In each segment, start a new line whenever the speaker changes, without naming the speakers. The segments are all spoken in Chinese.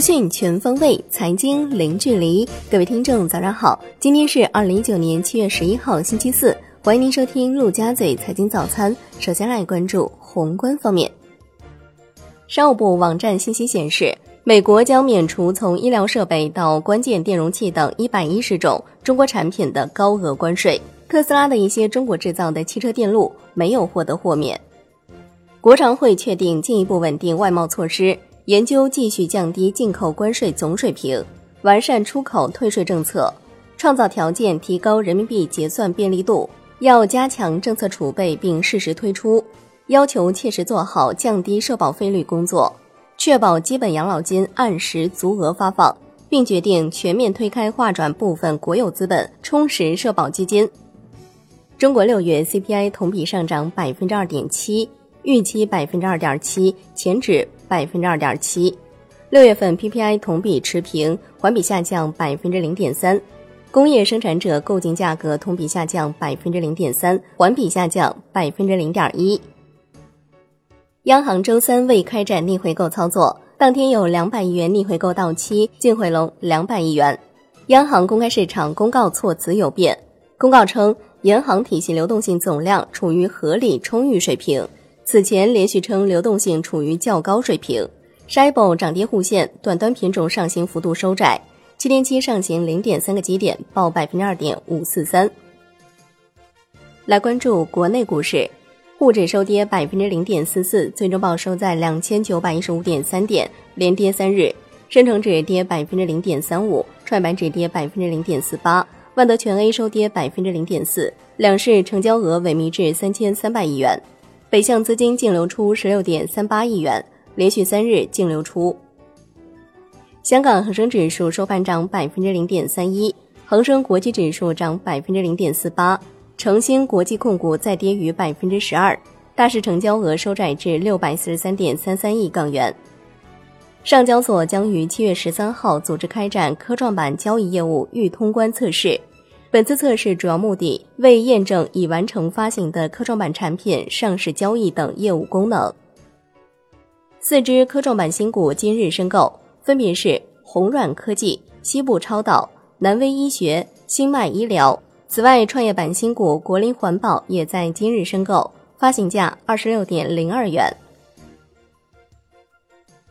讯全方位，财经零距离。各位听众，早上好！今天是二零一九年七月十一号，星期四。欢迎您收听陆家嘴财经早餐。首先来关注宏观方面。商务部网站信息显示，美国将免除从医疗设备到关键电容器等一百一十种中国产品的高额关税。特斯拉的一些中国制造的汽车电路没有获得豁免。国常会确定进一步稳定外贸措施。研究继续降低进口关税总水平，完善出口退税政策，创造条件提高人民币结算便利度。要加强政策储备并适时推出，要求切实做好降低社保费率工作，确保基本养老金按时足额发放，并决定全面推开划转部分国有资本，充实社保基金。中国六月 CPI 同比上涨百分之二点七。预期百分之二点七，前值百分之二点七。六月份 PPI 同比持平，环比下降百分之零点三。工业生产者购进价格同比下降百分之零点三，环比下降百分之零点一。央行周三未开展逆回购操作，当天有两百亿元逆回购到期，净回笼两百亿元。央行公开市场公告措辞有变，公告称，银行体系流动性总量处于合理充裕水平。此前连续称流动性处于较高水平，SHIBO 涨跌互现，短端品种上行幅度收窄，七天期上行零点三个基点，报百分之二点五四三。来关注国内股市，沪指收跌百分之零点四四，最终报收在两千九百一十五点三点，连跌三日。深成指跌百分之零点三五，创业板指跌百分之零点四八，万德全 A 收跌百分之零点四，两市成交额萎靡至三千三百亿元。北向资金净流出十六点三八亿元，连续三日净流出。香港恒生指数收盘涨百分之零点三一，恒生国际指数涨百分之零点四八，诚兴国际控股再跌逾百分之十二，大市成交额收窄至六百四十三点三三亿港元。上交所将于七月十三号组织开展科创板交易业务预通关测试。本次测试主要目的为验证已完成发行的科创板产品上市交易等业务功能。四只科创板新股今日申购，分别是红软科技、西部超导、南威医学、星脉医疗。此外，创业板新股国林环保也在今日申购，发行价二十六点零二元。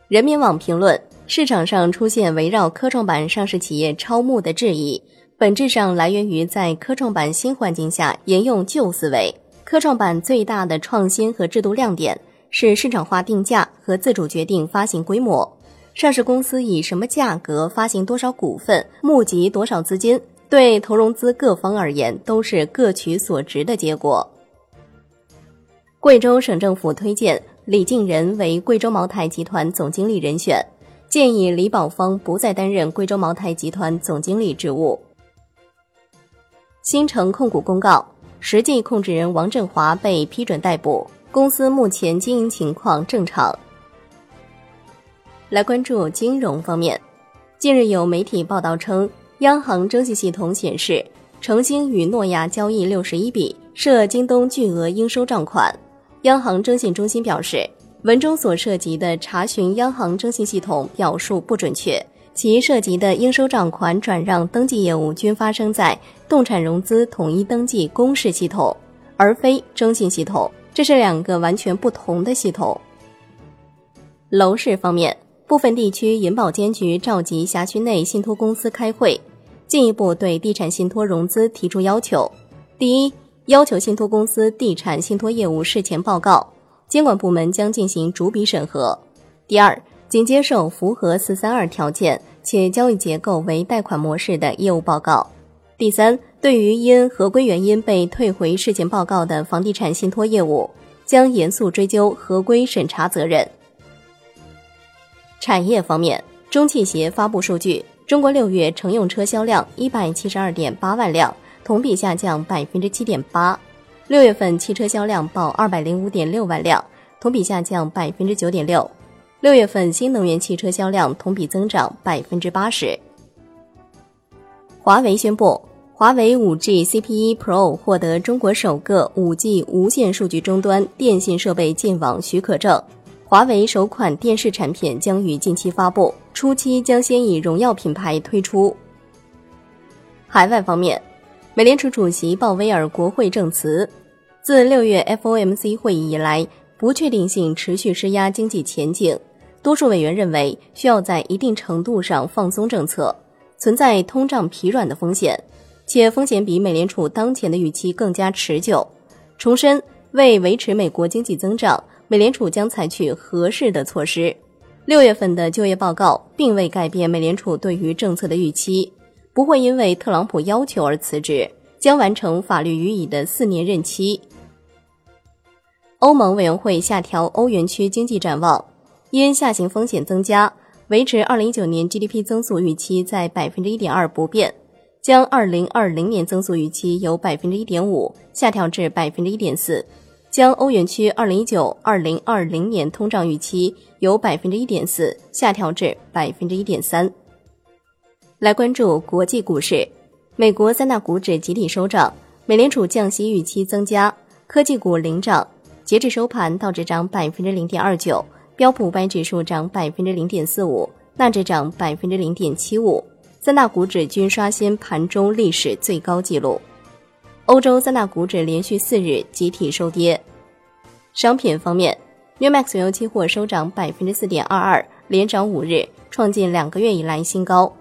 人民网评论：市场上出现围绕科创板上市企业超募的质疑。本质上来源于在科创板新环境下沿用旧思维。科创板最大的创新和制度亮点是市场化定价和自主决定发行规模。上市公司以什么价格发行多少股份，募集多少资金，对投融资各方而言都是各取所值的结果。贵州省政府推荐李敬仁为贵州茅台集团总经理人选，建议李宝芳不再担任贵州茅台集团总经理职务。新城控股公告，实际控制人王振华被批准逮捕，公司目前经营情况正常。来关注金融方面，近日有媒体报道称，央行征信系统显示，诚兴与诺亚交易六十一笔，涉京东巨额应收账款。央行征信中心表示，文中所涉及的查询央行征信系统表述不准确。其涉及的应收账款转让登记业务均发生在动产融资统一登记公示系统，而非征信系统，这是两个完全不同的系统。楼市方面，部分地区银保监局召集辖区内信托公司开会，进一步对地产信托融资提出要求：第一，要求信托公司地产信托业务事前报告，监管部门将进行逐笔审核；第二。仅接受符合“四三二”条件且交易结构为贷款模式的业务报告。第三，对于因合规原因被退回事前报告的房地产信托业务，将严肃追究合规审查责任。产业方面，中汽协发布数据，中国六月乘用车销量一百七十二点八万辆，同比下降百分之七点八。六月份汽车销量报二百零五点六万辆，同比下降百分之九点六。六月份新能源汽车销量同比增长百分之八十。华为宣布，华为五 G CPE Pro 获得中国首个五 G 无线数据终端电信设备进网许可证。华为首款电视产品将于近期发布，初期将先以荣耀品牌推出。海外方面，美联储主席鲍威尔国会证词：自六月 FOMC 会议以来，不确定性持续施压经济前景。多数委员认为，需要在一定程度上放松政策，存在通胀疲软的风险，且风险比美联储当前的预期更加持久。重申，为维持美国经济增长。美联储将采取合适的措施。六月份的就业报告并未改变美联储对于政策的预期，不会因为特朗普要求而辞职，将完成法律予以的四年任期。欧盟委员会下调欧元区经济展望，因下行风险增加，维持二零一九年 GDP 增速预期在百分之一点二不变，将二零二零年增速预期由百分之一点五下调至百分之一点四。将欧元区二零一九二零二零年通胀预期由百分之一点四下调至百分之一点三。来关注国际股市，美国三大股指集体收涨，美联储降息预期增加，科技股领涨。截至收盘，道指涨百分之零点二九，标普五百指数涨百分之零点四五，纳指涨百分之零点七五，三大股指均刷新盘中历史最高纪录。欧洲三大股指连续四日集体收跌。商品方面，Newmax 原油期货收涨百分之四点二二，连涨五日，创近两个月以来新高。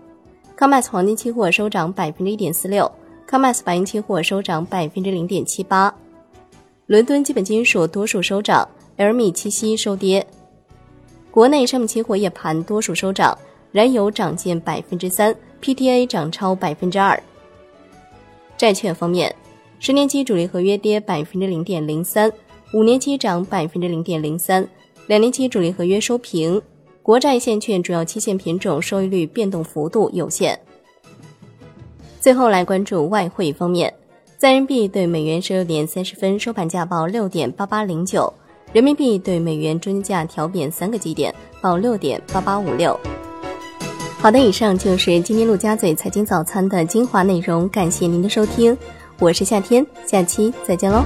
COMEX 黄金期货收涨百分之一点四六，COMEX 白银期货收涨百分之零点七八。伦敦基本金属多数收涨，LME 七锡收跌。国内商品期货夜盘多数收涨，燃油涨近百分之三，PTA 涨超百分之二。债券方面。十年期主力合约跌百分之零点零三，五年期涨百分之零点零三，两年期主力合约收平。国债现券主要期限品种收益率变动幅度有限。最后来关注外汇方面，在人民币对美元十六点三十分收盘价报六点八八零九，人民币对美元中间价调贬三个基点，报六点八八五六。好的，以上就是今天陆家嘴财经早餐的精华内容，感谢您的收听。我是夏天，下期再见喽。